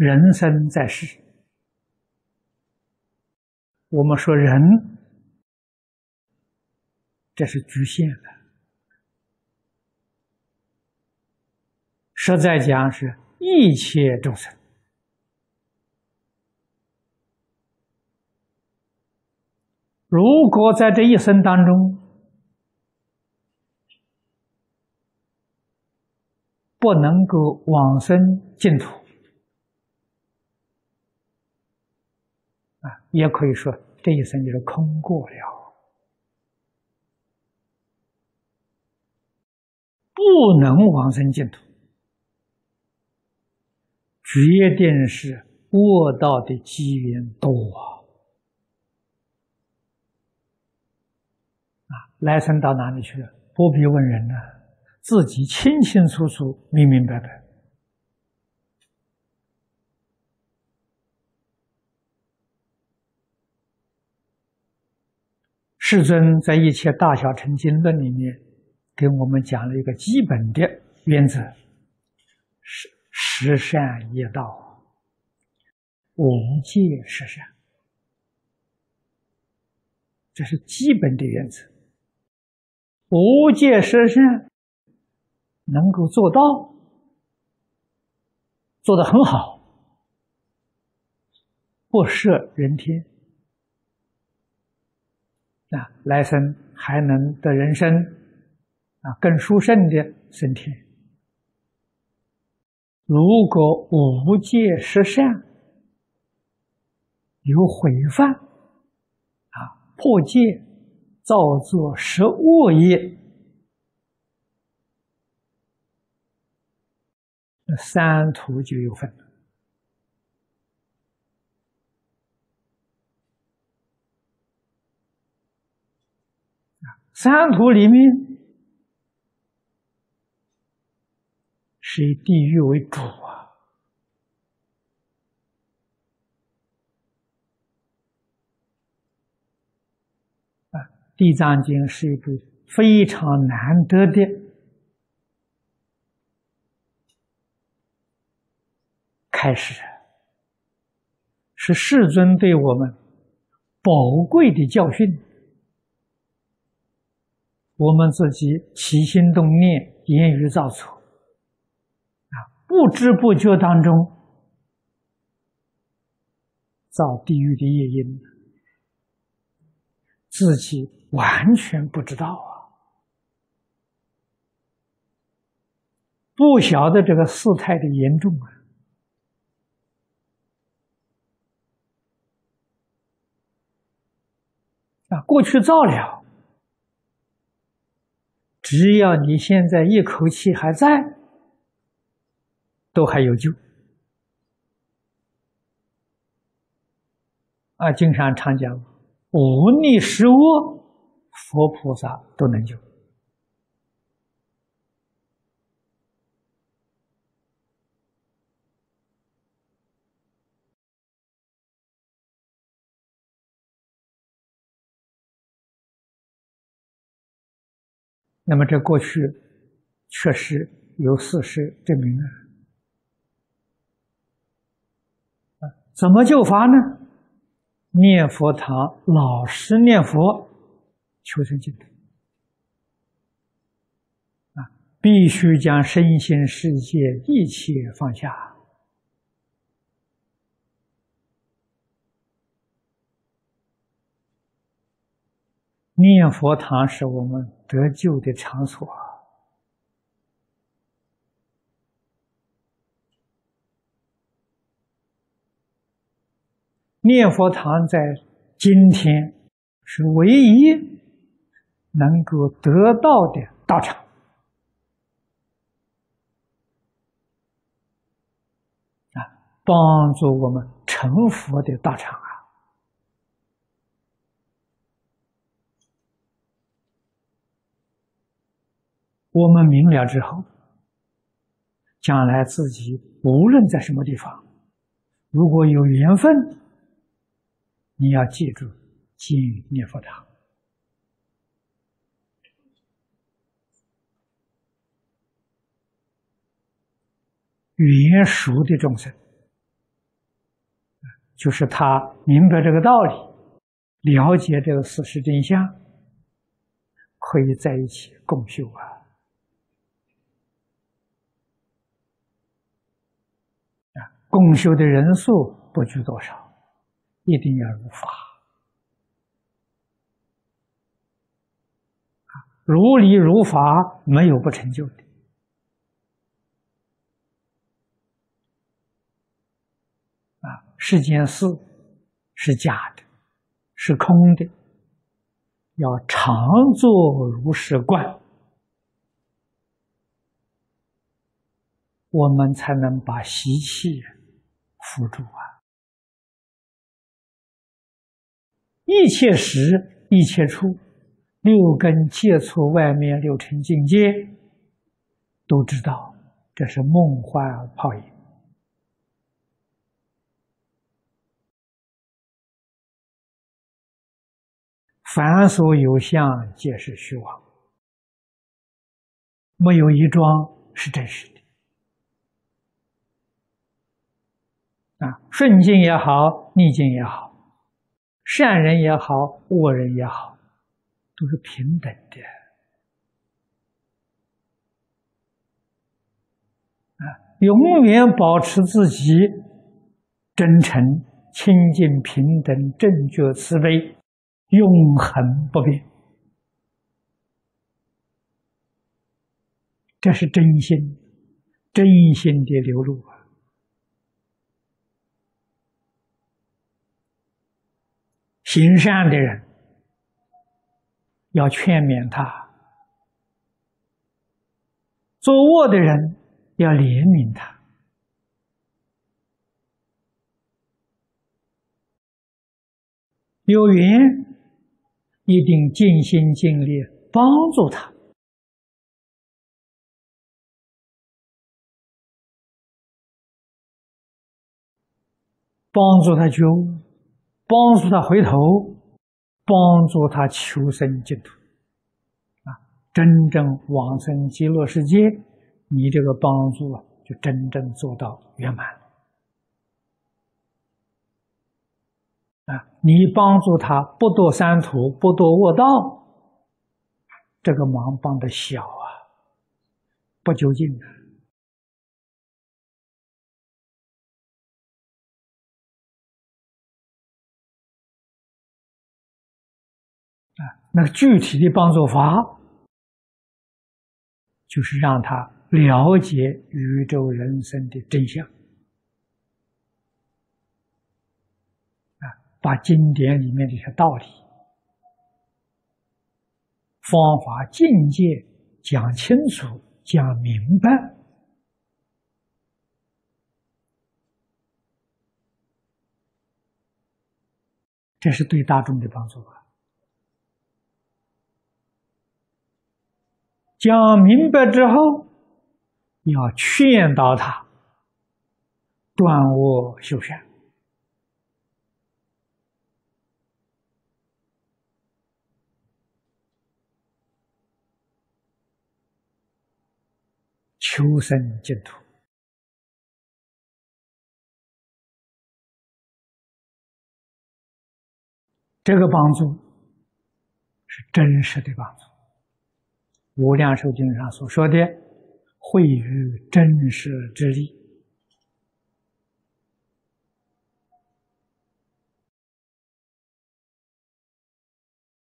人生在世，我们说人，这是局限的。实在讲，是一切众生，如果在这一生当中不能够往生净土，啊，也可以说这一生就是空过了，不能往生净土。决定是恶道的机缘多啊！啊来生到哪里去了？不必问人了，自己清清楚楚、明明白白。世尊在《一切大小乘经论》里面给我们讲了一个基本的原则：是。十善业道，无戒十善，这是基本的原则。无戒十善能够做到，做得很好，不摄人天，啊，来生还能得人生，啊，更殊胜的升天。如果无戒十善有毁犯啊，破戒造作十恶业，三途就有份三途里面。是以地狱为主啊！啊，《地藏经》是一部非常难得的开始，是世尊对我们宝贵的教训。我们自己起心动念、言语造作。不知不觉当中造地狱的业因，自己完全不知道啊！不晓得这个事态的严重啊！啊，过去造了，只要你现在一口气还在。都还有救啊！经常常讲，无逆十恶，佛菩萨都能救。那么，这过去确实有事实证明啊。怎么救法呢？念佛堂，老师念佛，求生净土。啊，必须将身心世界一切放下。念佛堂是我们得救的场所。念佛堂在今天是唯一能够得到的道场啊，帮助我们成佛的道场！我们明了之后，将来自己无论在什么地方，如果有缘分。你要记住，经念佛堂，圆熟的众生就是他明白这个道理，了解这个事实真相，可以在一起共修啊。啊，共修的人数不拘多少，一定要如法。如理如法，没有不成就的。啊世间事是假的，是空的，要常做如是观，我们才能把习气辅助啊！一切时，一切处，六根接触外面六尘境界，都知道这是梦幻泡影。凡所有相，皆是虚妄，没有一桩是真实的。啊，顺境也好，逆境也好，善人也好，恶人也好，都是平等的。啊，永远保持自己真诚、清净、平等、正觉、慈悲。永恒不变，这是真心，真心的流露啊！行善的人要劝勉他，作恶的人要怜悯他，有缘。一定尽心尽力帮助他，帮助他觉悟，帮助他回头，帮助他求生净土。啊，真正往生极乐世界，你这个帮助啊，就真正做到圆满。啊！你帮助他不堕三途，不堕恶道，这个忙帮的小啊，不究竟。那个具体的帮助法，就是让他了解宇宙人生的真相。啊把经典里面这些道理、方法、境界讲清楚、讲明白，这是对大众的帮助啊！讲明白之后，要劝导他断恶修善。求生净土，这个帮助是真实的帮助。无量寿经上所说的，会于真实之力。